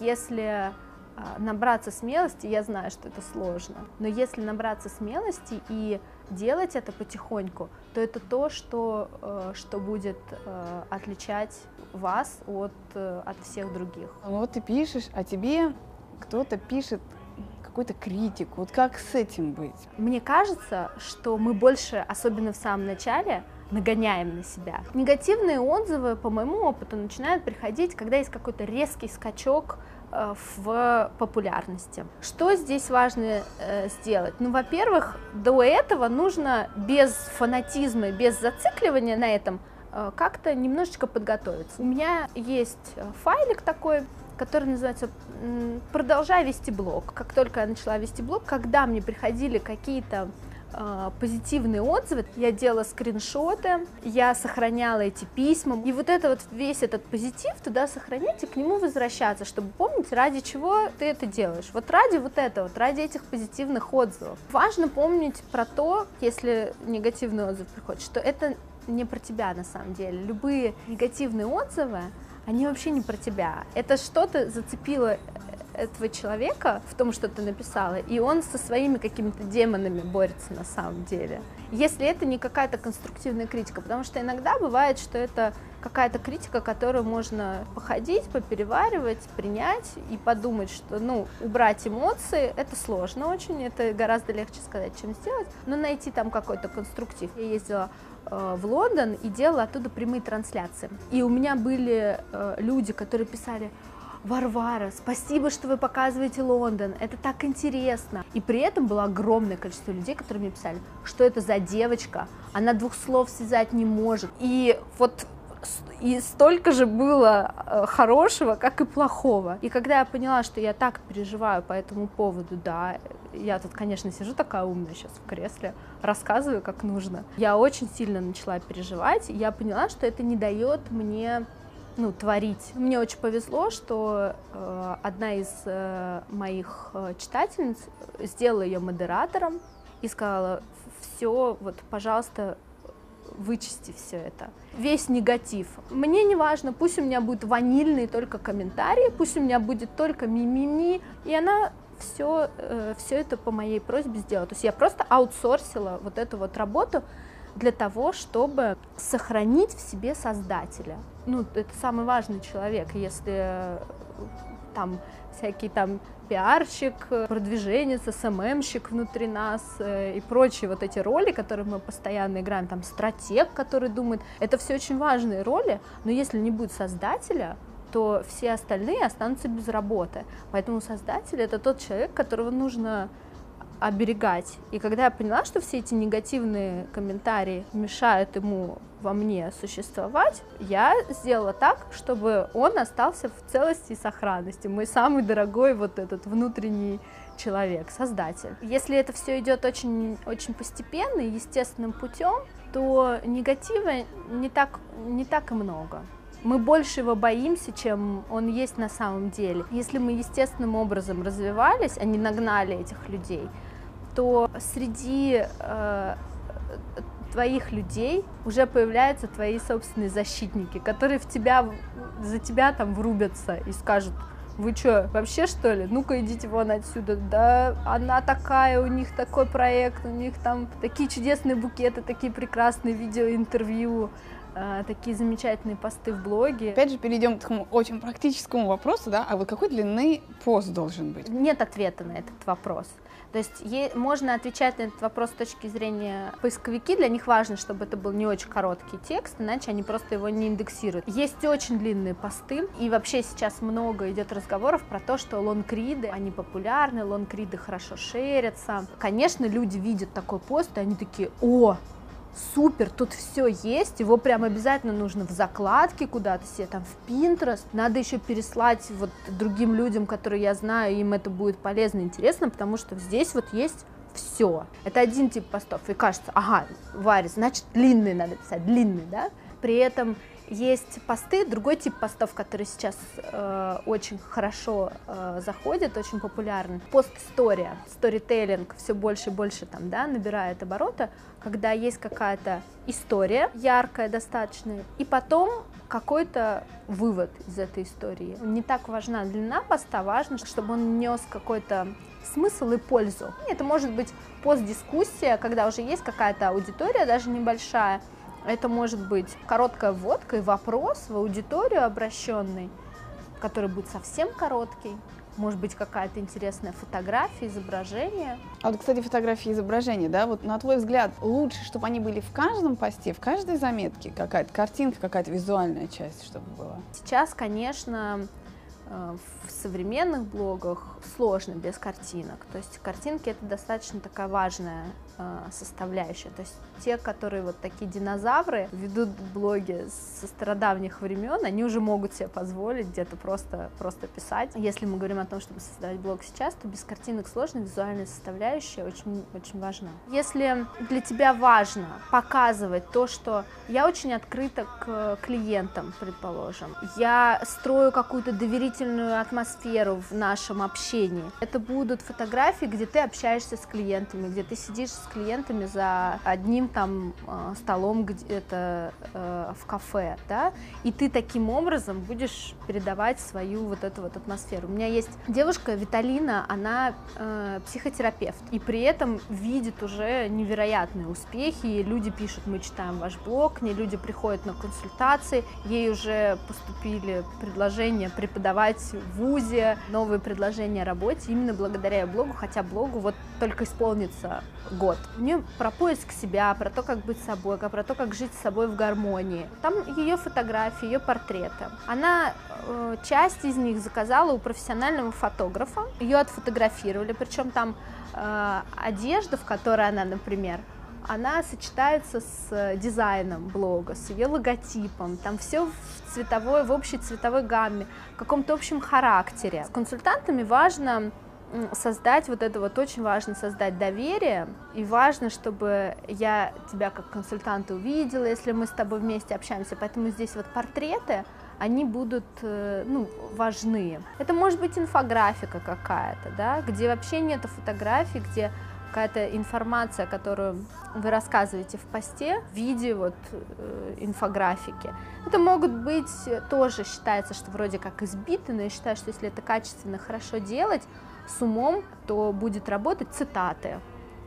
если а, набраться смелости, я знаю, что это сложно, но если набраться смелости и делать это потихоньку, то это то, что, э, что будет э, отличать вас от, э, от всех других. Ну вот ты пишешь, а тебе кто-то пишет какую-то критику. Вот как с этим быть? Мне кажется, что мы больше, особенно в самом начале, нагоняем на себя. Негативные отзывы, по моему опыту, начинают приходить, когда есть какой-то резкий скачок в популярности. Что здесь важно э, сделать? Ну, во-первых, до этого нужно без фанатизма, без зацикливания на этом э, как-то немножечко подготовиться. У меня есть файлик такой, который называется «Продолжай вести блог». Как только я начала вести блог, когда мне приходили какие-то позитивные отзывы, я делала скриншоты, я сохраняла эти письма, и вот это вот весь этот позитив туда сохранять и к нему возвращаться, чтобы помнить, ради чего ты это делаешь. Вот ради вот этого, вот ради этих позитивных отзывов. Важно помнить про то, если негативный отзыв приходит, что это не про тебя на самом деле. Любые негативные отзывы, они вообще не про тебя. Это что-то зацепило этого человека в том, что ты написала, и он со своими какими-то демонами борется на самом деле. Если это не какая-то конструктивная критика, потому что иногда бывает, что это какая-то критика, которую можно походить, попереваривать, принять и подумать, что, ну, убрать эмоции, это сложно очень, это гораздо легче сказать, чем сделать, но найти там какой-то конструктив. Я ездила э, в Лондон и делала оттуда прямые трансляции. И у меня были э, люди, которые писали, Варвара, спасибо, что вы показываете Лондон, это так интересно. И при этом было огромное количество людей, которые мне писали, что это за девочка, она двух слов связать не может. И вот и столько же было э, хорошего, как и плохого. И когда я поняла, что я так переживаю по этому поводу, да, я тут, конечно, сижу такая умная сейчас в кресле, рассказываю, как нужно. Я очень сильно начала переживать, и я поняла, что это не дает мне ну, творить. Мне очень повезло, что э, одна из э, моих э, читательниц сделала ее модератором и сказала, все, вот, пожалуйста, вычисти все это. Весь негатив. Мне не важно, пусть у меня будет ванильный только комментарии, пусть у меня будет только мимими, и она все, э, все это по моей просьбе сделала. То есть я просто аутсорсила вот эту вот работу, для того, чтобы сохранить в себе создателя. Ну, это самый важный человек, если э, там всякий там пиарщик, продвиженец, СММщик внутри нас э, и прочие вот эти роли, которые мы постоянно играем, там стратег, который думает, это все очень важные роли, но если не будет создателя, то все остальные останутся без работы. Поэтому создатель это тот человек, которого нужно оберегать. И когда я поняла, что все эти негативные комментарии мешают ему во мне существовать, я сделала так, чтобы он остался в целости и сохранности. Мой самый дорогой вот этот внутренний человек, создатель. Если это все идет очень, очень постепенно и естественным путем, то негатива не так, не так и много. Мы больше его боимся, чем он есть на самом деле. Если мы естественным образом развивались, а не нагнали этих людей, то среди э, твоих людей уже появляются твои собственные защитники, которые в тебя, за тебя там врубятся и скажут, вы что, вообще что ли? Ну-ка идите вон отсюда. Да, она такая, у них такой проект, у них там такие чудесные букеты, такие прекрасные видеоинтервью, э, такие замечательные посты в блоге. Опять же, перейдем к такому очень практическому вопросу, да, а вот какой длины пост должен быть? Нет ответа на этот вопрос. То есть можно отвечать на этот вопрос с точки зрения поисковики, для них важно, чтобы это был не очень короткий текст, иначе они просто его не индексируют. Есть очень длинные посты, и вообще сейчас много идет разговоров про то, что лонгриды, они популярны, лонгриды хорошо шерятся. Конечно, люди видят такой пост, и они такие, о, супер, тут все есть, его прям обязательно нужно в закладке куда-то себе, там в Pinterest, надо еще переслать вот другим людям, которые я знаю, им это будет полезно интересно, потому что здесь вот есть все. Это один тип постов, и кажется, ага, Варя, значит длинный надо писать, длинный, да? При этом есть посты, другой тип постов, который сейчас э, очень хорошо э, заходит, очень популярен. Пост-история, сторителлинг все больше и больше там, да, набирает обороты, когда есть какая-то история яркая достаточно, и потом какой-то вывод из этой истории. Не так важна длина поста, важно, чтобы он нес какой-то смысл и пользу. Это может быть постдискуссия, когда уже есть какая-то аудитория, даже небольшая. Это может быть короткая вводка и вопрос в аудиторию обращенный, который будет совсем короткий. Может быть, какая-то интересная фотография, изображение. А вот, кстати, фотографии и изображения, да, вот на твой взгляд, лучше, чтобы они были в каждом посте, в каждой заметке, какая-то картинка, какая-то визуальная часть, чтобы была? Сейчас, конечно, Э, в современных блогах сложно без картинок. То есть картинки это достаточно такая важная составляющая. То есть те, которые вот такие динозавры ведут блоги со стародавних времен, они уже могут себе позволить где-то просто, просто писать. Если мы говорим о том, чтобы создавать блог сейчас, то без картинок сложно, визуальная составляющая очень, очень важна. Если для тебя важно показывать то, что я очень открыта к клиентам, предположим, я строю какую-то доверительную атмосферу в нашем общении, это будут фотографии, где ты общаешься с клиентами, где ты сидишь с клиентами за одним там э, столом где-то э, в кафе, да, и ты таким образом будешь передавать свою вот эту вот атмосферу. У меня есть девушка Виталина, она э, психотерапевт, и при этом видит уже невероятные успехи, и люди пишут, мы читаем ваш блог, к ней люди приходят на консультации, ей уже поступили предложения преподавать в ВУЗе, новые предложения о работе, именно благодаря блогу, хотя блогу вот только исполнится год. У нее про поиск себя, про то, как быть собой, про то, как жить с собой в гармонии. Там ее фотографии, ее портреты. Она э, часть из них заказала у профессионального фотографа, ее отфотографировали, причем там э, одежда, в которой она, например, она сочетается с дизайном блога, с ее логотипом, там все в цветовой, в общей цветовой гамме, в каком-то общем характере. С консультантами важно создать вот это вот очень важно создать доверие. И важно чтобы я тебя как консультанта увидела если мы с тобой вместе общаемся. Поэтому здесь вот портреты они будут э, ну, важны. Это может быть инфографика какая-то да где вообще нету фотографий где какая-то информация, которую вы рассказываете в посте в виде вот э, инфографики. Это могут быть тоже считается, что вроде как избиты, но я считаю, что если это качественно, хорошо делать, с умом, то будет работать цитаты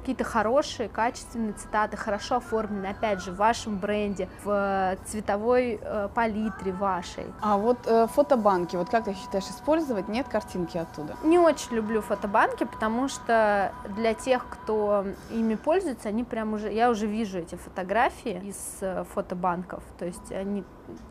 какие-то хорошие, качественные цитаты, хорошо оформленные, опять же, в вашем бренде, в цветовой э, палитре вашей. А вот э, фотобанки, вот как ты считаешь, использовать? Нет картинки оттуда? Не очень люблю фотобанки, потому что для тех, кто ими пользуется, они прям уже, я уже вижу эти фотографии из э, фотобанков, то есть они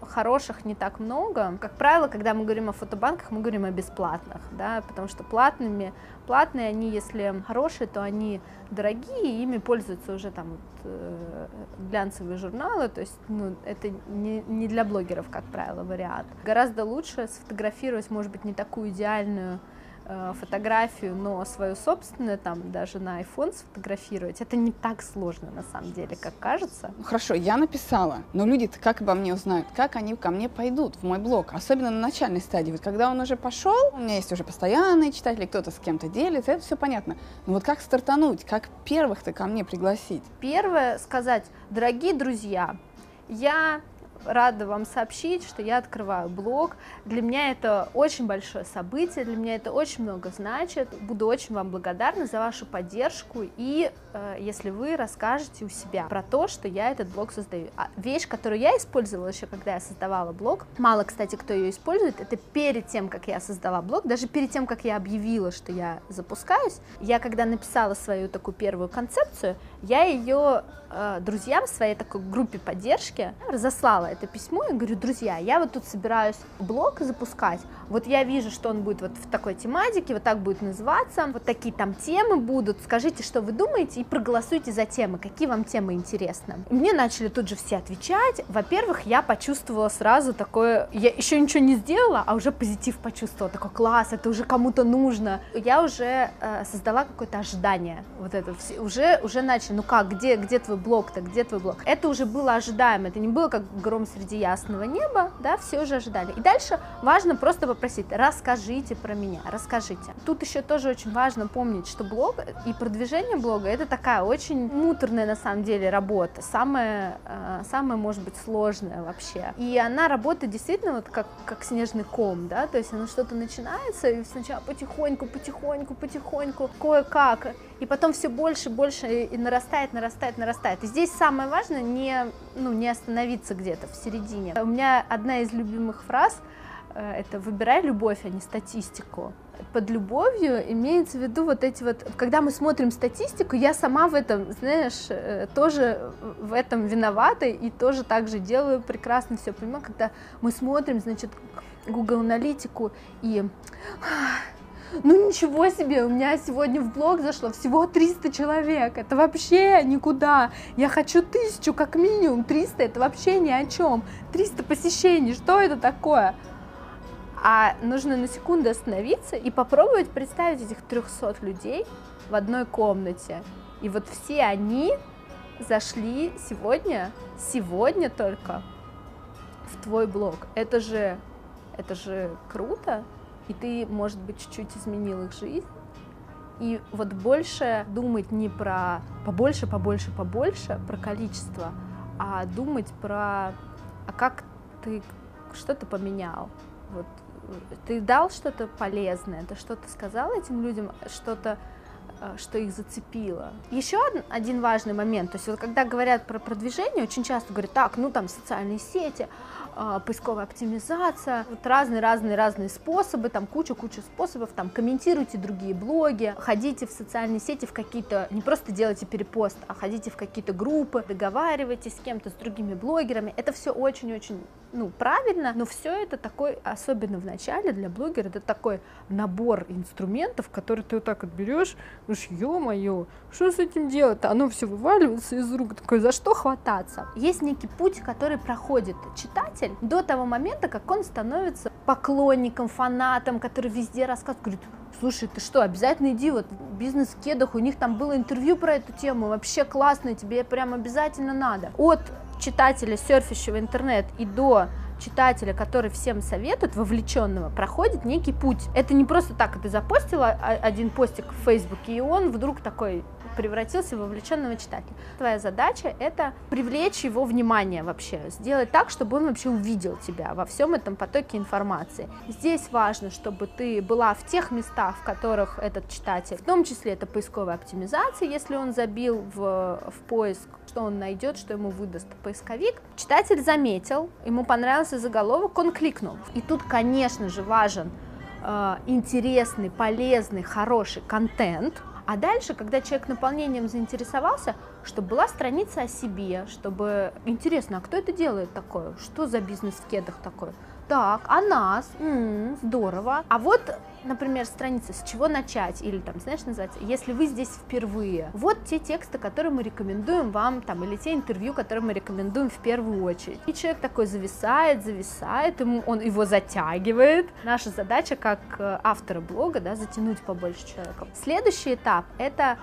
хороших не так много. Как правило, когда мы говорим о фотобанках, мы говорим о бесплатных, да, потому что платными Платные они, если хорошие, то они дорогие, ими пользуются уже там вот, э, глянцевые журналы, то есть ну, это не, не для блогеров, как правило, вариант. Гораздо лучше сфотографировать, может быть, не такую идеальную фотографию, но свою собственную, там, даже на iPhone сфотографировать, это не так сложно, на самом деле, как кажется. Ну, хорошо, я написала, но люди-то как обо мне узнают, как они ко мне пойдут в мой блог, особенно на начальной стадии. Вот когда он уже пошел, у меня есть уже постоянные читатели, кто-то с кем-то делится, это все понятно. Но вот как стартануть, как первых-то ко мне пригласить? Первое сказать, дорогие друзья, я рада вам сообщить, что я открываю блог. Для меня это очень большое событие, для меня это очень много значит. Буду очень вам благодарна за вашу поддержку и э, если вы расскажете у себя про то, что я этот блог создаю. А вещь, которую я использовала еще, когда я создавала блог, мало, кстати, кто ее использует, это перед тем, как я создала блог, даже перед тем, как я объявила, что я запускаюсь, я когда написала свою такую первую концепцию, я ее э, друзьям своей такой группе поддержки разослала это письмо и говорю, друзья, я вот тут собираюсь блог запускать, вот я вижу, что он будет вот в такой тематике, вот так будет называться, вот такие там темы будут, скажите, что вы думаете и проголосуйте за темы, какие вам темы интересны. мне начали тут же все отвечать, во-первых, я почувствовала сразу такое, я еще ничего не сделала, а уже позитив почувствовала, такой класс, это уже кому-то нужно. Я уже э, создала какое-то ожидание, вот это, уже, уже начали, ну как, где, где твой блог-то, где твой блог? Это уже было ожидаемо, это не было как гром среди ясного неба, да, все уже ожидали. И дальше важно просто попросить, расскажите про меня, расскажите. Тут еще тоже очень важно помнить, что блог и продвижение блога это такая очень муторная на самом деле работа, самая, э, самая может быть сложная вообще. И она работает действительно вот как, как снежный ком, да, то есть оно что-то начинается, и сначала потихоньку, потихоньку, потихоньку, кое-как, и потом все больше, больше и нарастает, нарастает, нарастает. И здесь самое важное не, ну, не остановиться где-то в середине. У меня одна из любимых фраз э, это «выбирай любовь, а не статистику». Под любовью имеется в виду вот эти вот, когда мы смотрим статистику, я сама в этом, знаешь, э, тоже в этом виновата и тоже так же делаю прекрасно все понимаю, когда мы смотрим, значит, Google аналитику и ну ничего себе, у меня сегодня в блог зашло всего 300 человек, это вообще никуда, я хочу тысячу как минимум, 300 это вообще ни о чем, 300 посещений, что это такое? А нужно на секунду остановиться и попробовать представить этих 300 людей в одной комнате. И вот все они зашли сегодня, сегодня только в твой блог. Это же, это же круто и ты, может быть, чуть-чуть изменил их жизнь. И вот больше думать не про побольше, побольше, побольше, про количество, а думать про, а как ты что-то поменял. Вот ты дал что-то полезное, ты что-то сказал этим людям, что-то э, что их зацепило. Еще один важный момент, то есть вот когда говорят про продвижение, очень часто говорят, так, ну там социальные сети, а, поисковая оптимизация, вот разные-разные-разные способы, там куча-куча способов, там комментируйте другие блоги, ходите в социальные сети в какие-то, не просто делайте перепост, а ходите в какие-то группы, договаривайтесь с кем-то, с другими блогерами, это все очень-очень ну, правильно, но все это такой, особенно в начале для блогера, это такой набор инструментов, которые ты вот так вот берешь, думаешь, ё-моё, что с этим делать-то? Оно все вываливается из рук, такой, за что хвататься? Есть некий путь, который проходит читатель до того момента, как он становится поклонником, фанатом, который везде рассказывает, говорит, слушай, ты что, обязательно иди, вот в кедах, у них там было интервью про эту тему, вообще классно, тебе прям обязательно надо. От читателя, серфящего интернет, и до читателя, который всем советует, вовлеченного, проходит некий путь. Это не просто так, ты запостила один постик в Фейсбуке, и он вдруг такой превратился в вовлеченного читателя. Твоя задача это привлечь его внимание вообще, сделать так, чтобы он вообще увидел тебя во всем этом потоке информации. Здесь важно, чтобы ты была в тех местах, в которых этот читатель, в том числе это поисковая оптимизация, если он забил в, в поиск, что он найдет, что ему выдаст поисковик. Читатель заметил, ему понравился заголовок, он кликнул. И тут, конечно же, важен э, интересный, полезный, хороший контент, а дальше, когда человек наполнением заинтересовался, чтобы была страница о себе, чтобы интересно, а кто это делает такое? Что за бизнес в кедах такой? Так, а нас? М-м, здорово. А вот, например, страница «С чего начать?» или там, знаешь, называется «Если вы здесь впервые». Вот те тексты, которые мы рекомендуем вам, там, или те интервью, которые мы рекомендуем в первую очередь. И человек такой зависает, зависает, ему, он его затягивает. Наша задача, как э, автора блога, да, затянуть побольше человека. Следующий этап – это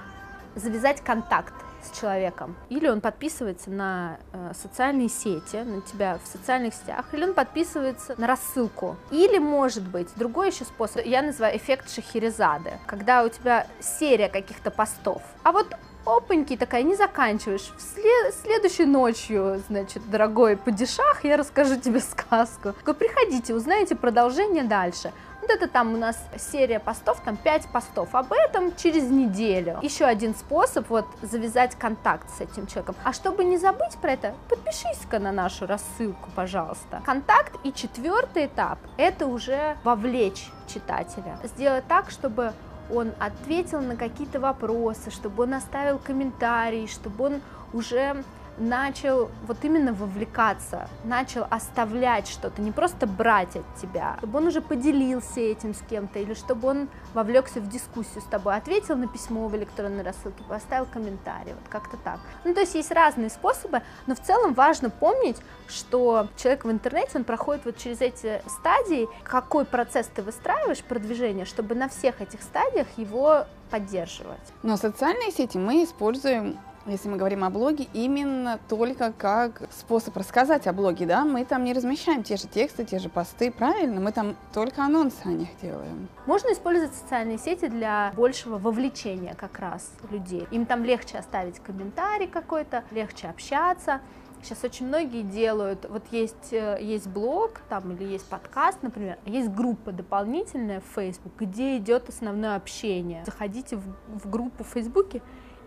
завязать контакт с человеком. Или он подписывается на э, социальные сети, на тебя в социальных сетях, или он подписывается на рассылку. Или, может быть, другой еще способ, я называю эффект Шахерезады, когда у тебя серия каких-то постов. А вот опаньки, такая, не заканчиваешь. След- следующей ночью, значит, дорогой падишах, я расскажу тебе сказку. Приходите, узнаете продолжение дальше. Это там у нас серия постов, там 5 постов. Об этом через неделю. Еще один способ вот завязать контакт с этим человеком. А чтобы не забыть про это, подпишись-ка на нашу рассылку, пожалуйста. Контакт и четвертый этап – это уже вовлечь читателя. Сделать так, чтобы он ответил на какие-то вопросы, чтобы он оставил комментарий, чтобы он уже начал вот именно вовлекаться, начал оставлять что-то, не просто брать от тебя, чтобы он уже поделился этим с кем-то, или чтобы он вовлекся в дискуссию с тобой, ответил на письмо в электронной рассылке, поставил комментарий, вот как-то так. Ну, то есть есть разные способы, но в целом важно помнить, что человек в интернете, он проходит вот через эти стадии, какой процесс ты выстраиваешь, продвижение, чтобы на всех этих стадиях его поддерживать. Но социальные сети мы используем если мы говорим о блоге, именно только как способ рассказать о блоге, да, мы там не размещаем те же тексты, те же посты, правильно, мы там только анонсы о них делаем. Можно использовать социальные сети для большего вовлечения как раз людей. Им там легче оставить комментарий какой-то, легче общаться. Сейчас очень многие делают, вот есть, э, есть блог там или есть подкаст, например, есть группа дополнительная в Facebook, где идет основное общение. Заходите в, в группу в Фейсбуке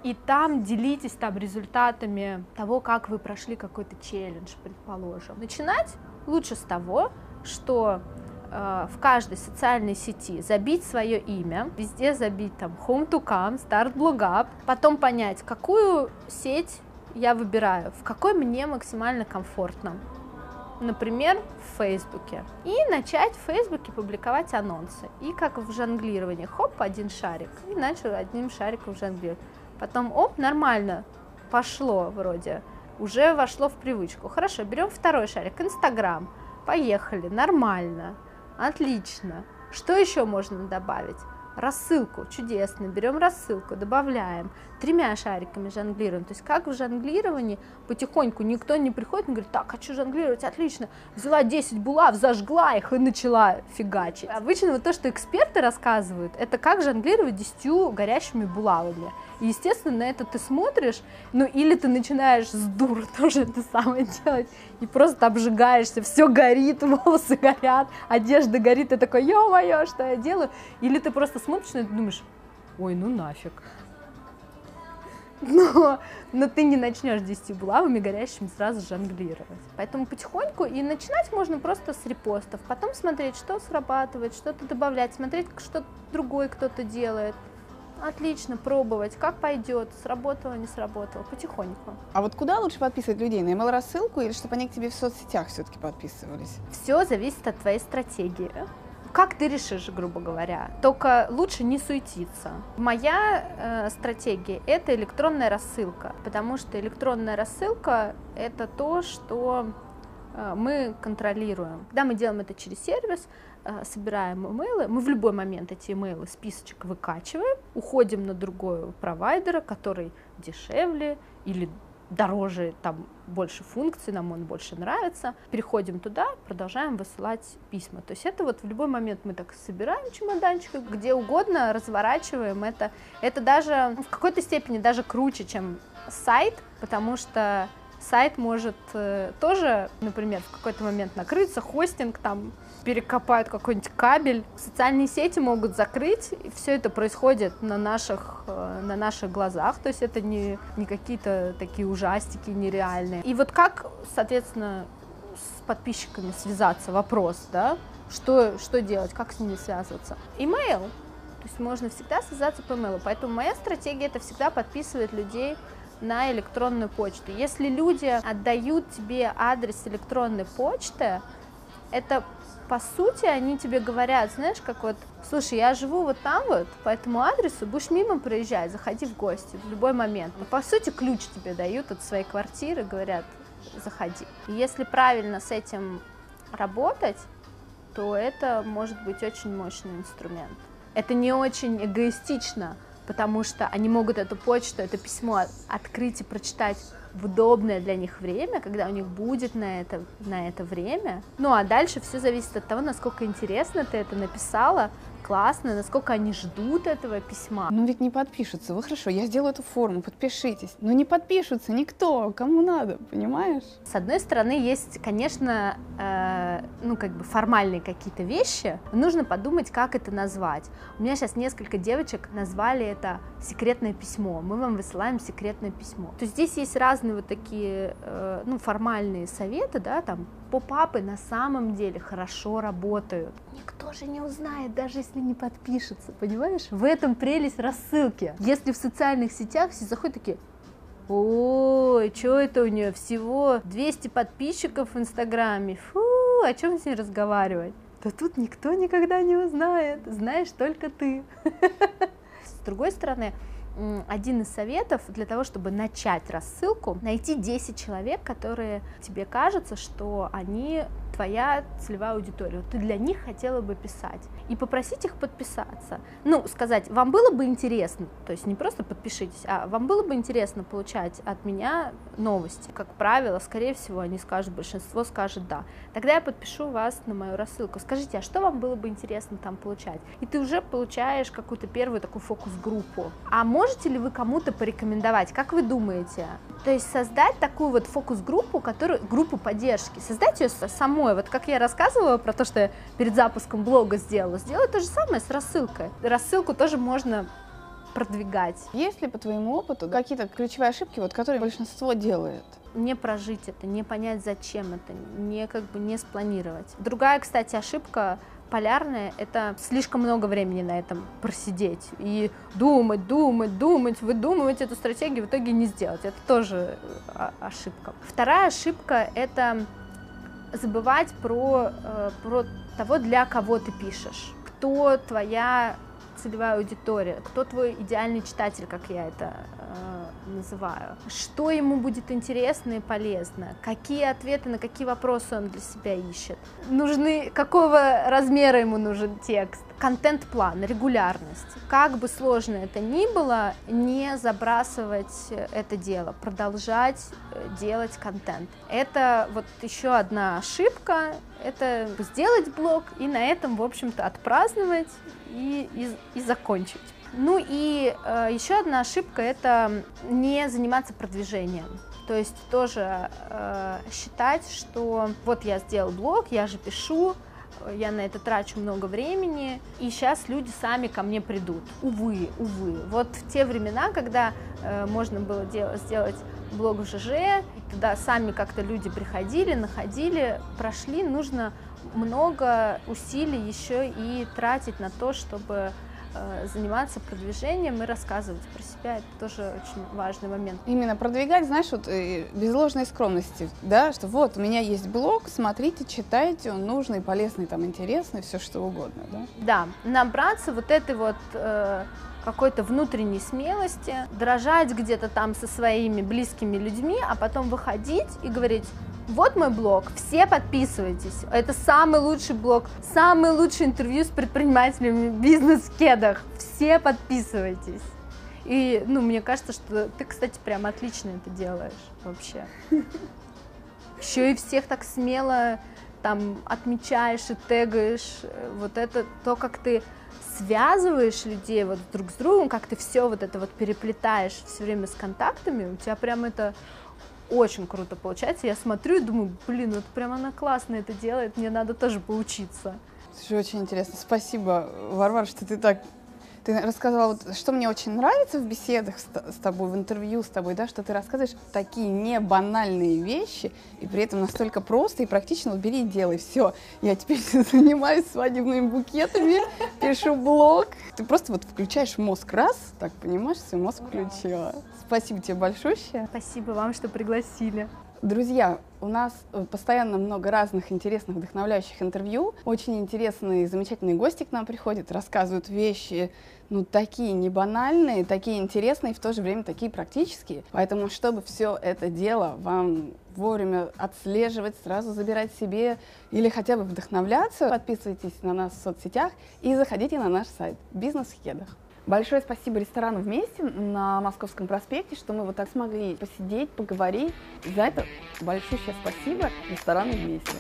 и там делитесь там результатами того, как вы прошли какой-то челлендж, предположим. Начинать лучше с того, что э, в каждой социальной сети забить свое имя, везде забить там home to come, start blog up, потом понять, какую сеть я выбираю, в какой мне максимально комфортно. Например, в Фейсбуке. И начать в Фейсбуке публиковать анонсы. И как в жонглировании, хоп, один шарик. И начал одним шариком жонглировать. Потом, оп, нормально, пошло вроде. Уже вошло в привычку. Хорошо, берем второй шарик, Инстаграм. Поехали, нормально, отлично. Что еще можно добавить? рассылку, чудесно, берем рассылку, добавляем, тремя шариками жонглируем. То есть как в жонглировании потихоньку никто не приходит и говорит, так, хочу жонглировать, отлично, взяла 10 булав, зажгла их и начала фигачить. Обычно вот то, что эксперты рассказывают, это как жонглировать 10 горящими булавами. И, естественно, на это ты смотришь, ну или ты начинаешь с дур тоже это самое делать, и просто обжигаешься, все горит, волосы горят, одежда горит, ты такой, ё-моё, что я делаю? Или ты просто смотришь на это и думаешь, ой, ну нафиг. Но, но ты не начнешь 10 булавами горящими сразу жонглировать. Поэтому потихоньку и начинать можно просто с репостов, потом смотреть, что срабатывает, что-то добавлять, смотреть, что другой кто-то делает. Отлично, пробовать, как пойдет, сработало, не сработало, потихоньку. А вот куда лучше подписывать людей? На email рассылку или чтобы они к тебе в соцсетях все-таки подписывались? Все зависит от твоей стратегии. Как ты решишь, грубо говоря. Только лучше не суетиться. Моя э, стратегия это электронная рассылка, потому что электронная рассылка это то, что э, мы контролируем. Когда мы делаем это через сервис, собираем имейлы, мы в любой момент эти имейлы списочек выкачиваем, уходим на другой провайдера, который дешевле или дороже, там больше функций, нам он больше нравится. Переходим туда, продолжаем высылать письма. То есть это вот в любой момент мы так собираем чемоданчик, где угодно разворачиваем это. Это даже в какой-то степени даже круче, чем сайт, потому что сайт может э, тоже, например, в какой-то момент накрыться, хостинг там перекопают какой-нибудь кабель, социальные сети могут закрыть, и все это происходит на наших, э, на наших глазах, то есть это не, не какие-то такие ужастики нереальные. И вот как, соответственно, с подписчиками связаться, вопрос, да, что, что делать, как с ними связываться? Email, то есть можно всегда связаться по имейлу, поэтому моя стратегия это всегда подписывать людей на электронную почту. Если люди отдают тебе адрес электронной почты, это по сути, они тебе говорят, знаешь, как вот, слушай, я живу вот там вот, по этому адресу, будешь мимо проезжать, заходи в гости в любой момент. Но, по сути, ключ тебе дают от своей квартиры, говорят, заходи. И если правильно с этим работать, то это может быть очень мощный инструмент. Это не очень эгоистично, потому что они могут эту почту, это письмо открыть и прочитать в удобное для них время, когда у них будет на это, на это время. Ну а дальше все зависит от того, насколько интересно ты это написала, классно, насколько они ждут этого письма. Ну ведь не подпишутся. Вы хорошо, я сделаю эту форму, подпишитесь. Но не подпишутся никто, кому надо, понимаешь? С одной стороны, есть, конечно, э, ну как бы формальные какие-то вещи. Нужно подумать, как это назвать. У меня сейчас несколько девочек назвали это секретное письмо. Мы вам высылаем секретное письмо. То есть здесь есть разные вот такие, э, ну, формальные советы, да, там, поп-апы на самом деле хорошо работают. Никто же не узнает, даже если не подпишется, понимаешь? В этом прелесть рассылки. Если в социальных сетях все заходят такие, ой, что это у нее, всего 200 подписчиков в Инстаграме, фу, о чем с ней разговаривать? То тут никто никогда не узнает, знаешь только ты. С другой стороны, один из советов для того, чтобы начать рассылку, найти 10 человек, которые тебе кажется, что они твоя целевая аудитория, ты для них хотела бы писать, и попросить их подписаться. Ну, сказать, вам было бы интересно, то есть не просто подпишитесь, а вам было бы интересно получать от меня новости. Как правило, скорее всего, они скажут, большинство скажет да. Тогда я подпишу вас на мою рассылку. Скажите, а что вам было бы интересно там получать? И ты уже получаешь какую-то первую такую фокус-группу. А можете ли вы кому-то порекомендовать? Как вы думаете? То есть создать такую вот фокус-группу, которую, группу поддержки, создать ее самой. Вот как я рассказывала про то, что я перед запуском блога сделала, сделать то же самое с рассылкой. Рассылку тоже можно продвигать. Есть ли по твоему опыту какие-то ключевые ошибки, вот, которые большинство делает? Не прожить это, не понять, зачем это, не как бы не спланировать. Другая, кстати, ошибка полярное — это слишком много времени на этом просидеть и думать, думать, думать, выдумывать эту стратегию, в итоге не сделать. Это тоже э, ошибка. Вторая ошибка — это забывать про, э, про того, для кого ты пишешь, кто твоя целевая аудитория, кто твой идеальный читатель, как я это называю, что ему будет интересно и полезно, какие ответы на какие вопросы он для себя ищет, нужны, какого размера ему нужен текст, контент-план, регулярность. Как бы сложно это ни было, не забрасывать это дело, продолжать э, делать контент. Это вот еще одна ошибка, это сделать блог и на этом, в общем-то, отпраздновать и, и, и закончить. Ну и э, еще одна ошибка – это не заниматься продвижением. То есть тоже э, считать, что вот я сделал блог, я же пишу, я на это трачу много времени, и сейчас люди сами ко мне придут. Увы, увы. Вот в те времена, когда э, можно было дел- сделать блог в ЖЖ, и туда сами как-то люди приходили, находили, прошли, нужно много усилий еще и тратить на то, чтобы Э, заниматься продвижением и рассказывать про себя. Это тоже очень важный момент. Именно продвигать, знаешь, вот э, без ложной скромности, да, что вот у меня есть блог, смотрите, читайте, он нужный, полезный, там, интересный, все что угодно, да? Да, набраться вот этой вот э, какой-то внутренней смелости, дрожать где-то там со своими близкими людьми, а потом выходить и говорить, вот мой блог, все подписывайтесь. Это самый лучший блог, самый лучший интервью с предпринимателями бизнес в кедах. Все подписывайтесь. И, ну, мне кажется, что ты, кстати, прям отлично это делаешь вообще. Еще и всех так смело там отмечаешь и тегаешь. Вот это то, как ты связываешь людей вот друг с другом, как ты все вот это вот переплетаешь все время с контактами, у тебя прям это очень круто получается. Я смотрю и думаю, блин, вот прям она классно это делает, мне надо тоже поучиться. Слушай, очень интересно. Спасибо, Варвара, что ты так ты рассказала, вот, что мне очень нравится в беседах с, с тобой, в интервью с тобой, да, что ты рассказываешь такие не банальные вещи, и при этом настолько просто и практично. Вот бери и делай, все. Я теперь занимаюсь свадебными букетами, пишу блог. Ты просто вот включаешь мозг раз, так понимаешь, все, мозг включила. Спасибо тебе большое. Спасибо вам, что пригласили. Друзья, у нас э, постоянно много разных интересных, вдохновляющих интервью. Очень интересные, замечательные гости к нам приходят, рассказывают вещи, ну, такие не банальные, такие интересные, и в то же время такие практические. Поэтому, чтобы все это дело вам вовремя отслеживать, сразу забирать себе или хотя бы вдохновляться, подписывайтесь на нас в соцсетях и заходите на наш сайт «Бизнес в кедах». Большое спасибо ресторану «Вместе» на Московском проспекте, что мы вот так смогли посидеть, поговорить. За это большое спасибо ресторану «Вместе».